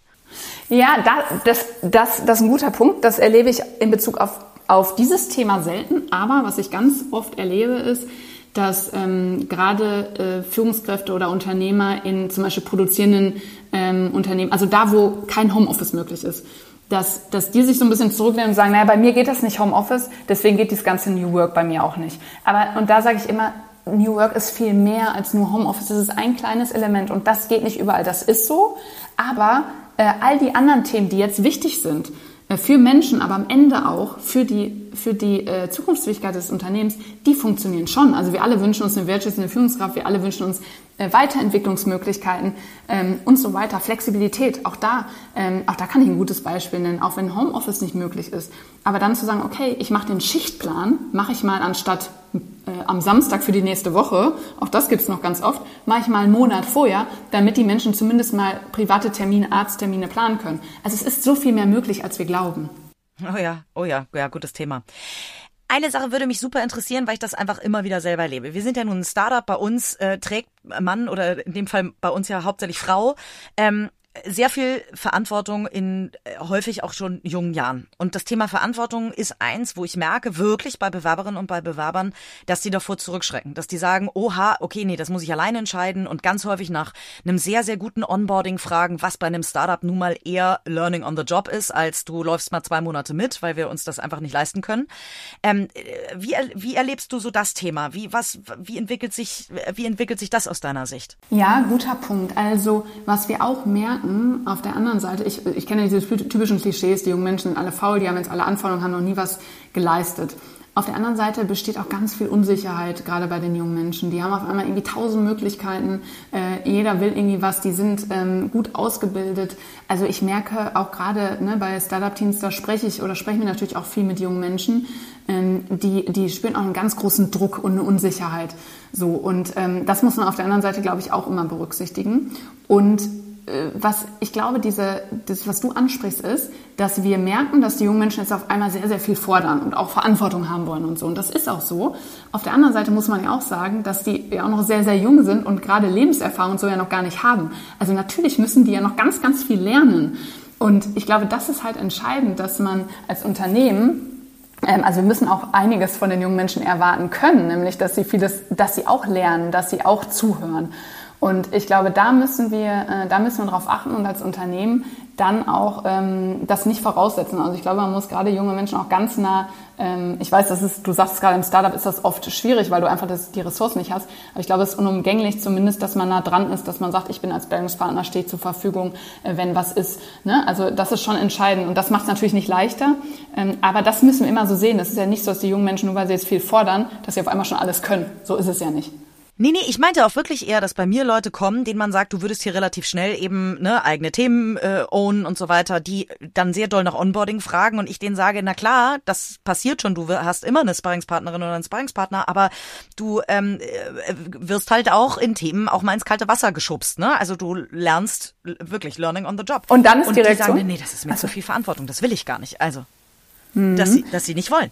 Ja, das, das, das ist ein guter Punkt. Das erlebe ich in Bezug auf, auf dieses Thema selten. Aber was ich ganz oft erlebe, ist, dass ähm, gerade äh, Führungskräfte oder Unternehmer in zum Beispiel produzierenden ähm, Unternehmen, also da, wo kein Homeoffice möglich ist, dass, dass die sich so ein bisschen zurücknehmen und sagen, naja, bei mir geht das nicht Homeoffice, deswegen geht dieses ganze New Work bei mir auch nicht. Aber, und da sage ich immer, New Work ist viel mehr als nur Homeoffice. Das ist ein kleines Element und das geht nicht überall. Das ist so. Aber all die anderen Themen, die jetzt wichtig sind, äh, für Menschen, aber am Ende auch für die, für die äh, Zukunftsfähigkeit des Unternehmens, die funktionieren schon. Also wir alle wünschen uns eine wertschätzende Führungskraft, wir alle wünschen uns äh, Weiterentwicklungsmöglichkeiten ähm, und so weiter. Flexibilität, auch da, ähm, auch da kann ich ein gutes Beispiel nennen, auch wenn Homeoffice nicht möglich ist. Aber dann zu sagen, okay, ich mache den Schichtplan, mache ich mal anstatt äh, am Samstag für die nächste Woche, auch das gibt's noch ganz oft, mache ich mal einen Monat vorher, damit die Menschen zumindest mal private Termine, Arzttermine planen können. Also es ist so viel mehr möglich, als wir glauben. Oh ja, oh ja, ja, gutes Thema. Eine Sache würde mich super interessieren, weil ich das einfach immer wieder selber erlebe. Wir sind ja nun ein Startup, bei uns äh, trägt Mann oder in dem Fall bei uns ja hauptsächlich Frau ähm, sehr viel Verantwortung in äh, häufig auch schon jungen Jahren. Und das Thema Verantwortung ist eins, wo ich merke wirklich bei Bewerberinnen und bei Bewerbern, dass die davor zurückschrecken, dass die sagen, oha, okay, nee, das muss ich alleine entscheiden und ganz häufig nach einem sehr, sehr guten Onboarding fragen, was bei einem Startup nun mal eher Learning on the Job ist, als du läufst mal zwei Monate mit, weil wir uns das einfach nicht leisten können. Ähm, äh, wie, wie erlebst du so das Thema? Wie, was, wie entwickelt sich, wie entwickelt sich das aus deiner Sicht? Ja, guter Punkt. Also, was wir auch merken, merken, auf der anderen Seite, ich, ich kenne diese typischen Klischees, die jungen Menschen sind alle faul, die haben jetzt alle Anforderungen, haben noch nie was geleistet. Auf der anderen Seite besteht auch ganz viel Unsicherheit, gerade bei den jungen Menschen. Die haben auf einmal irgendwie tausend Möglichkeiten. Äh, jeder will irgendwie was. Die sind ähm, gut ausgebildet. Also ich merke auch gerade ne, bei Startup-Teams, da spreche ich oder sprechen wir natürlich auch viel mit jungen Menschen. Ähm, die, die spüren auch einen ganz großen Druck und eine Unsicherheit. So und ähm, das muss man auf der anderen Seite, glaube ich, auch immer berücksichtigen. Und was ich glaube, diese, das, was du ansprichst, ist, dass wir merken, dass die jungen Menschen jetzt auf einmal sehr, sehr viel fordern und auch Verantwortung haben wollen und so. Und das ist auch so. Auf der anderen Seite muss man ja auch sagen, dass die ja auch noch sehr, sehr jung sind und gerade Lebenserfahrung so ja noch gar nicht haben. Also natürlich müssen die ja noch ganz, ganz viel lernen. Und ich glaube, das ist halt entscheidend, dass man als Unternehmen ähm, also wir müssen auch einiges von den jungen Menschen erwarten können, nämlich dass sie vieles, dass sie auch lernen, dass sie auch zuhören. Und ich glaube, da müssen wir, äh, da müssen wir darauf achten und als Unternehmen dann auch ähm, das nicht voraussetzen. Also ich glaube, man muss gerade junge Menschen auch ganz nah, ähm, ich weiß, das ist, du sagst gerade im Startup ist das oft schwierig, weil du einfach das, die Ressourcen nicht hast. Aber ich glaube, es ist unumgänglich zumindest, dass man nah dran ist, dass man sagt, ich bin als Bildungspartner, stehe zur Verfügung, äh, wenn was ist. Ne? Also das ist schon entscheidend und das macht es natürlich nicht leichter. Ähm, aber das müssen wir immer so sehen. Es ist ja nicht so, dass die jungen Menschen, nur weil sie jetzt viel fordern, dass sie auf einmal schon alles können. So ist es ja nicht. Nee, nee, ich meinte auch wirklich eher, dass bei mir Leute kommen, denen man sagt, du würdest hier relativ schnell eben ne, eigene Themen äh, ownen und so weiter, die dann sehr doll nach Onboarding fragen und ich denen sage, na klar, das passiert schon, du hast immer eine Sparringspartnerin oder einen Sparringspartner, aber du ähm, äh, wirst halt auch in Themen auch mal ins kalte Wasser geschubst. Ne? Also du lernst wirklich Learning on the Job. Und dann ist und die Reaktion? Die sagen, nee, das ist mir also. zu viel Verantwortung, das will ich gar nicht. Also, mhm. dass, sie, dass sie nicht wollen.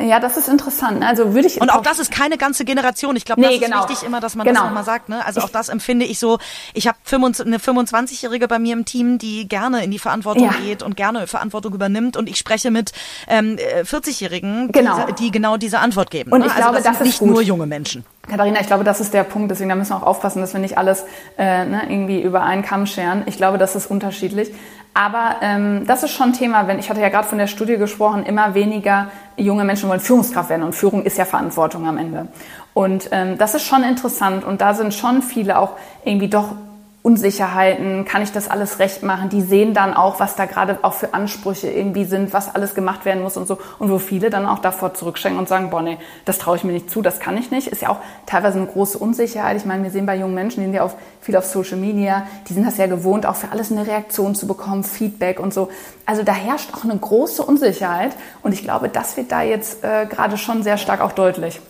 Ja, das ist interessant. Also würde ich und auch das ist keine ganze Generation. Ich glaube, das nee, genau. ist wichtig immer, dass man genau. das nochmal sagt. Ne? Also auch das empfinde ich so. Ich habe eine 25-Jährige bei mir im Team, die gerne in die Verantwortung ja. geht und gerne Verantwortung übernimmt. Und ich spreche mit ähm, 40-Jährigen, genau. Die, die, genau diese Antwort geben. Und ne? ich also glaube, das, das sind nicht gut. nur junge Menschen. Katharina, ich glaube, das ist der Punkt. Deswegen da müssen wir auch aufpassen, dass wir nicht alles äh, ne, irgendwie über einen Kamm scheren. Ich glaube, das ist unterschiedlich. Aber ähm, das ist schon Thema, wenn ich hatte ja gerade von der Studie gesprochen, immer weniger junge Menschen wollen Führungskraft werden und Führung ist ja Verantwortung am Ende. Und ähm, das ist schon interessant und da sind schon viele auch irgendwie doch Unsicherheiten, kann ich das alles recht machen? Die sehen dann auch, was da gerade auch für Ansprüche irgendwie sind, was alles gemacht werden muss und so. Und wo viele dann auch davor zurückschenken und sagen, boah, nee, das traue ich mir nicht zu, das kann ich nicht. Ist ja auch teilweise eine große Unsicherheit. Ich meine, wir sehen bei jungen Menschen, die sind ja auf, viel auf Social Media, die sind das ja gewohnt, auch für alles eine Reaktion zu bekommen, Feedback und so. Also da herrscht auch eine große Unsicherheit. Und ich glaube, das wird da jetzt äh, gerade schon sehr stark auch deutlich.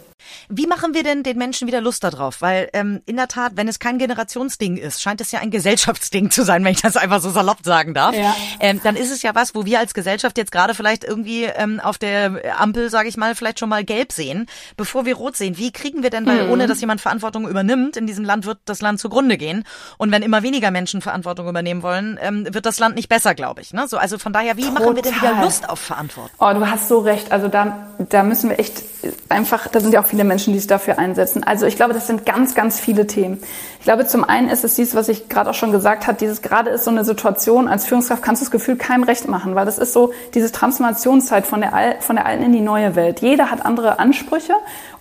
Wie machen wir denn den Menschen wieder Lust darauf? Weil ähm, in der Tat, wenn es kein Generationsding ist, scheint es ja ein Gesellschaftsding zu sein, wenn ich das einfach so salopp sagen darf. Ja. Ähm, dann ist es ja was, wo wir als Gesellschaft jetzt gerade vielleicht irgendwie ähm, auf der Ampel, sage ich mal, vielleicht schon mal gelb sehen, bevor wir rot sehen. Wie kriegen wir denn, weil mhm. ohne dass jemand Verantwortung übernimmt, in diesem Land wird das Land zugrunde gehen. Und wenn immer weniger Menschen Verantwortung übernehmen wollen, ähm, wird das Land nicht besser, glaube ich. Ne? So, also von daher, wie Total. machen wir denn wieder Lust auf Verantwortung? Oh, du hast so recht. Also da, da müssen wir echt einfach, da sind ja auch viele Menschen, die sich dafür einsetzen. Also ich glaube, das sind ganz, ganz viele Themen. Ich glaube, zum einen ist es dies, was ich gerade auch schon gesagt habe, dieses gerade ist so eine Situation, als Führungskraft kannst du das Gefühl keinem recht machen, weil das ist so diese Transformationszeit von der, Al von der alten in die neue Welt. Jeder hat andere Ansprüche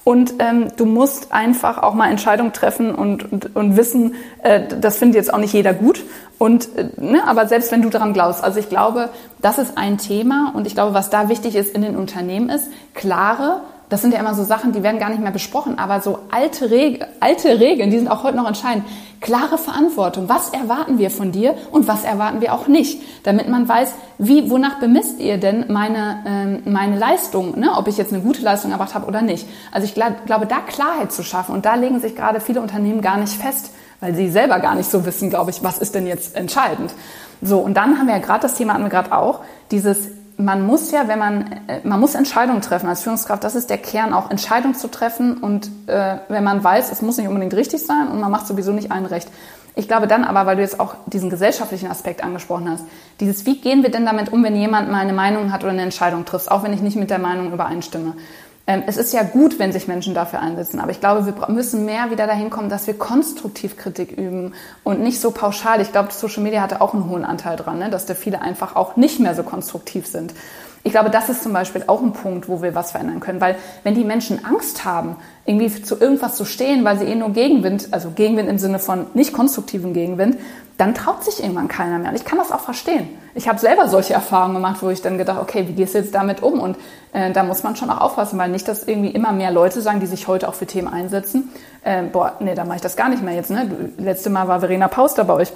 und ähm, du musst einfach auch mal Entscheidungen treffen und, und, und wissen, äh, das findet jetzt auch nicht jeder gut. Und, äh, ne, aber selbst wenn du daran glaubst, also ich glaube, das ist ein Thema und ich glaube, was da wichtig ist in den Unternehmen ist, klare das sind ja immer so Sachen, die werden gar nicht mehr besprochen, aber so alte, Reg alte Regeln, die sind auch heute noch entscheidend. Klare Verantwortung. Was erwarten wir von dir und was erwarten wir auch nicht? Damit man weiß, wie, wonach bemisst ihr denn meine, ähm, meine Leistung, ne? ob ich jetzt eine gute Leistung erbracht habe oder nicht. Also ich glaub, glaube, da Klarheit zu schaffen und da legen sich gerade viele Unternehmen gar nicht fest, weil sie selber gar nicht so wissen, glaube ich, was ist denn jetzt entscheidend. So, und dann haben wir ja gerade das Thema, hatten wir gerade auch, dieses man muss ja, wenn man, äh, man muss Entscheidungen treffen als Führungskraft. Das ist der Kern, auch Entscheidungen zu treffen. Und äh, wenn man weiß, es muss nicht unbedingt richtig sein und man macht sowieso nicht allen recht. Ich glaube dann aber, weil du jetzt auch diesen gesellschaftlichen Aspekt angesprochen hast, dieses, wie gehen wir denn damit um, wenn jemand mal eine Meinung hat oder eine Entscheidung trifft, auch wenn ich nicht mit der Meinung übereinstimme. Ähm, es ist ja gut, wenn sich Menschen dafür einsetzen, aber ich glaube, wir müssen mehr wieder dahin kommen, dass wir konstruktiv Kritik üben und nicht so pauschal. Ich glaube, Social Media hatte auch einen hohen Anteil dran, ne? dass da viele einfach auch nicht mehr so konstruktiv sind. Ich glaube, das ist zum Beispiel auch ein Punkt, wo wir was verändern können, weil wenn die Menschen Angst haben, irgendwie zu irgendwas zu stehen, weil sie eh nur Gegenwind, also Gegenwind im Sinne von nicht konstruktiven Gegenwind, dann traut sich irgendwann keiner mehr. Und ich kann das auch verstehen. Ich habe selber solche Erfahrungen gemacht, wo ich dann gedacht, okay, wie gehst du jetzt damit um? Und äh, da muss man schon auch aufpassen, weil nicht, dass irgendwie immer mehr Leute sagen, die sich heute auch für Themen einsetzen, äh, boah, nee, da mache ich das gar nicht mehr jetzt. Ne? Letzte Mal war Verena Paus da bei euch.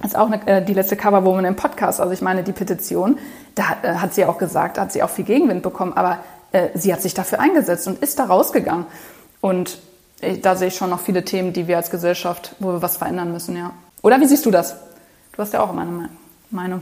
Das ist auch eine, äh, die letzte Coverwoman im Podcast. Also ich meine, die Petition, da äh, hat sie auch gesagt, da hat sie auch viel Gegenwind bekommen, aber äh, sie hat sich dafür eingesetzt und ist da rausgegangen. Und äh, da sehe ich schon noch viele Themen, die wir als Gesellschaft, wo wir was verändern müssen, ja. Oder wie siehst du das? Du hast ja auch immer eine Meinung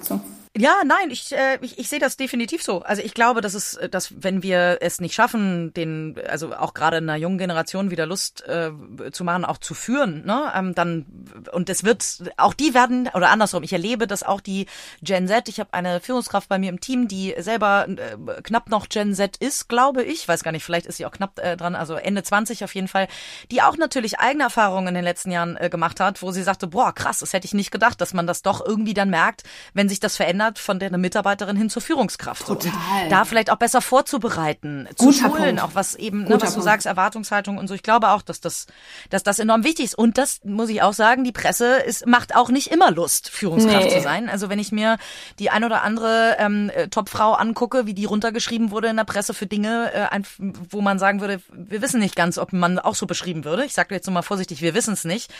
zu. Ja, nein, ich, äh, ich, ich sehe das definitiv so. Also ich glaube, dass es, dass wenn wir es nicht schaffen, den, also auch gerade einer jungen Generation wieder Lust äh, zu machen, auch zu führen, ne, ähm, dann und es wird, auch die werden oder andersrum. Ich erlebe, dass auch die Gen Z. Ich habe eine Führungskraft bei mir im Team, die selber äh, knapp noch Gen Z ist, glaube ich. Weiß gar nicht, vielleicht ist sie auch knapp äh, dran, also Ende 20 auf jeden Fall, die auch natürlich eigene Erfahrungen in den letzten Jahren äh, gemacht hat, wo sie sagte, boah, krass, das hätte ich nicht gedacht, dass man das doch irgendwie dann merkt, wenn sich das verändert Art von der Mitarbeiterin hin zur Führungskraft. Total. Und da vielleicht auch besser vorzubereiten, Guter zu schulen, Punkt. auch was eben, ne, Guter was du Punkt. sagst, Erwartungshaltung und so. Ich glaube auch, dass das, dass das enorm wichtig ist. Und das muss ich auch sagen, die Presse ist, macht auch nicht immer Lust, Führungskraft Nee. zu sein. Also wenn ich mir die ein oder andere ähm, äh, Topfrau angucke, wie die runtergeschrieben wurde in der Presse für Dinge, äh, ein- wo man sagen würde, wir wissen nicht ganz, ob man auch so beschrieben würde. Ich sage jetzt nur mal vorsichtig, wir wissen es nicht.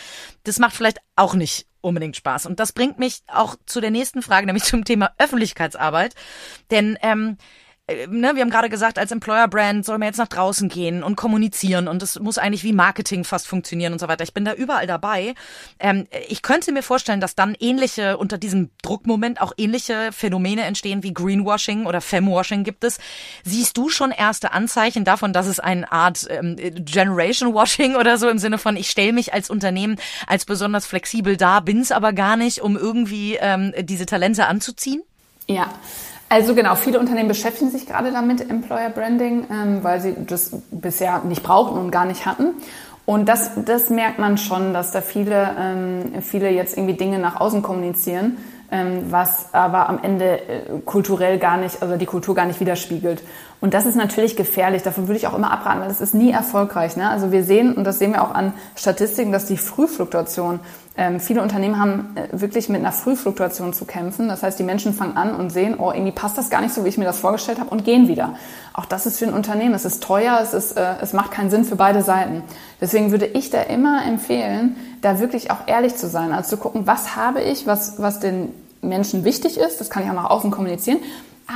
Das macht vielleicht auch nicht unbedingt Spaß. Und das bringt mich auch zu der nächsten Frage, nämlich zum Thema Öffentlichkeitsarbeit. Denn ähm, äh, ne, wir haben gerade gesagt, als Employer-Brand soll man jetzt nach draußen gehen und kommunizieren und das muss eigentlich wie Marketing fast funktionieren und so weiter. Ich bin da überall dabei. Ähm, ich könnte mir vorstellen, dass dann ähnliche, unter diesem Druckmoment auch ähnliche Phänomene entstehen wie Greenwashing oder Femwashing gibt es. Siehst du schon erste Anzeichen davon, dass es eine Art ähm, Generation Washing oder so im Sinne von, ich stelle mich als Unternehmen als besonders flexibel dar, bin's aber gar nicht, um irgendwie ähm, diese Talente anzuziehen? Ja, also genau, viele Unternehmen beschäftigen sich gerade damit, Employer Branding, ähm, weil sie das bisher nicht brauchten und gar nicht hatten. Und das, das merkt man schon, dass da viele, ähm, viele jetzt irgendwie Dinge nach außen kommunizieren, ähm, was aber am Ende äh, kulturell gar nicht, also die Kultur gar nicht widerspiegelt. Und das ist natürlich gefährlich. Davon würde ich auch immer abraten, weil das ist nie erfolgreich. Ne? Also wir sehen, und das sehen wir auch an Statistiken, dass die Frühfluktuation, ähm, viele Unternehmen haben äh, wirklich mit einer Frühfluktuation zu kämpfen. Das heißt, die Menschen fangen an und sehen, oh, irgendwie passt das gar nicht so, wie ich mir das vorgestellt habe und gehen wieder. Auch das ist für ein Unternehmen, es ist teuer, es, ist, äh, es macht keinen Sinn für beide Seiten. Deswegen würde ich da immer empfehlen, da wirklich auch ehrlich zu sein, also zu gucken, was habe ich, was, was den Menschen wichtig ist, das kann ich auch nach außen kommunizieren,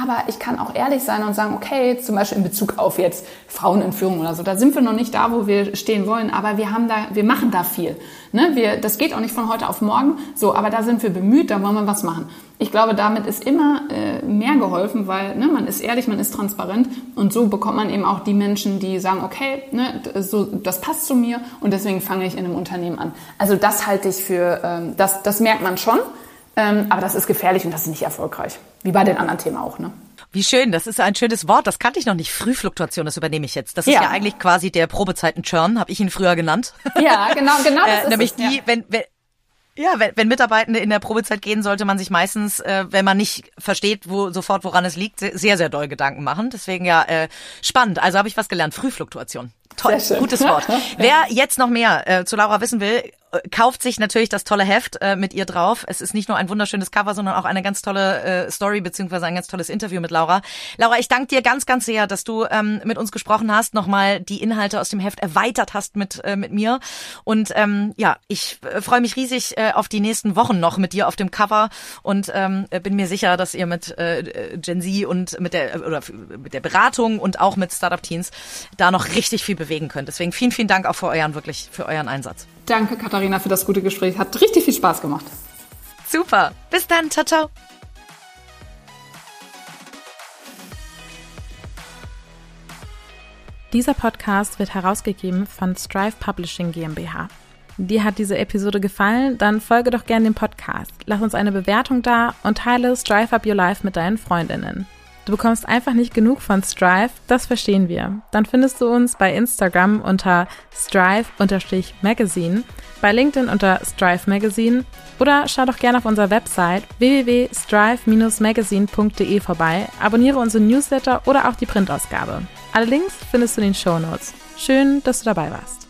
aber ich kann auch ehrlich sein und sagen, okay, zum Beispiel in Bezug auf jetzt Frauen in Führung oder so, da sind wir noch nicht da, wo wir stehen wollen, aber wir haben da, wir machen da viel. Ne? Wir, das geht auch nicht von heute auf morgen, so, aber da sind wir bemüht, da wollen wir was machen. Ich glaube, damit ist immer äh, mehr geholfen, weil ne, man ist ehrlich, man ist transparent und so bekommt man eben auch die Menschen, die sagen, okay, ne, so, das passt zu mir und deswegen fange ich in einem Unternehmen an. Also das halte ich für, ähm, das, das merkt man schon. Ähm, aber das ist gefährlich und das ist nicht erfolgreich. Wie bei den anderen Themen auch, ne? Wie schön, das ist ein schönes Wort, das kannte ich noch nicht. Frühfluktuation, das übernehme ich jetzt. Das ist Ja. ja eigentlich quasi der Probezeiten-Churn, habe ich ihn früher genannt. Ja, genau, genau. [laughs] Äh, nämlich es, die, ja. wenn, wenn ja, wenn, wenn Mitarbeitende in der Probezeit gehen, sollte man sich meistens, äh, wenn man nicht versteht, wo sofort woran es liegt, sehr, sehr doll Gedanken machen. Deswegen ja äh, spannend. Also habe ich was gelernt. Frühfluktuation. Toll, gutes Wort. [laughs] Wer jetzt noch mehr äh, zu Laura wissen will, kauft sich natürlich das tolle Heft äh, mit ihr drauf. Es ist nicht nur ein wunderschönes Cover, sondern auch eine ganz tolle äh, Story beziehungsweise ein ganz tolles Interview mit Laura. Laura, ich danke dir ganz, ganz sehr, dass du ähm, mit uns gesprochen hast, nochmal die Inhalte aus dem Heft erweitert hast mit äh, mit mir. Und ähm, ja, ich äh, freue mich riesig äh, auf die nächsten Wochen noch mit dir auf dem Cover und ähm, bin mir sicher, dass ihr mit äh, Gen Z und mit der äh, oder mit der Beratung und auch mit Startup Teens da noch richtig viel bewegen könnt. Deswegen vielen, vielen Dank auch für euren wirklich für euren Einsatz. Danke, Katharina, für das gute Gespräch. Hat richtig viel Spaß gemacht. Super. Bis dann. Ciao, ciao. Dieser Podcast wird herausgegeben von Strive Publishing GmbH. Dir hat diese Episode gefallen? Dann folge doch gerne dem Podcast. Lass uns eine Bewertung da und teile Strive Up Your Life mit deinen Freundinnen. Du bekommst einfach nicht genug von Strive, das verstehen wir. Dann findest du uns bei Instagram unter strive-magazine, bei LinkedIn unter Strive Magazine oder schau doch gerne auf unserer Website www.strive-magazine.de vorbei, abonniere unseren Newsletter oder auch die Printausgabe. Alle Links findest du in den Show Notes. Schön, dass du dabei warst.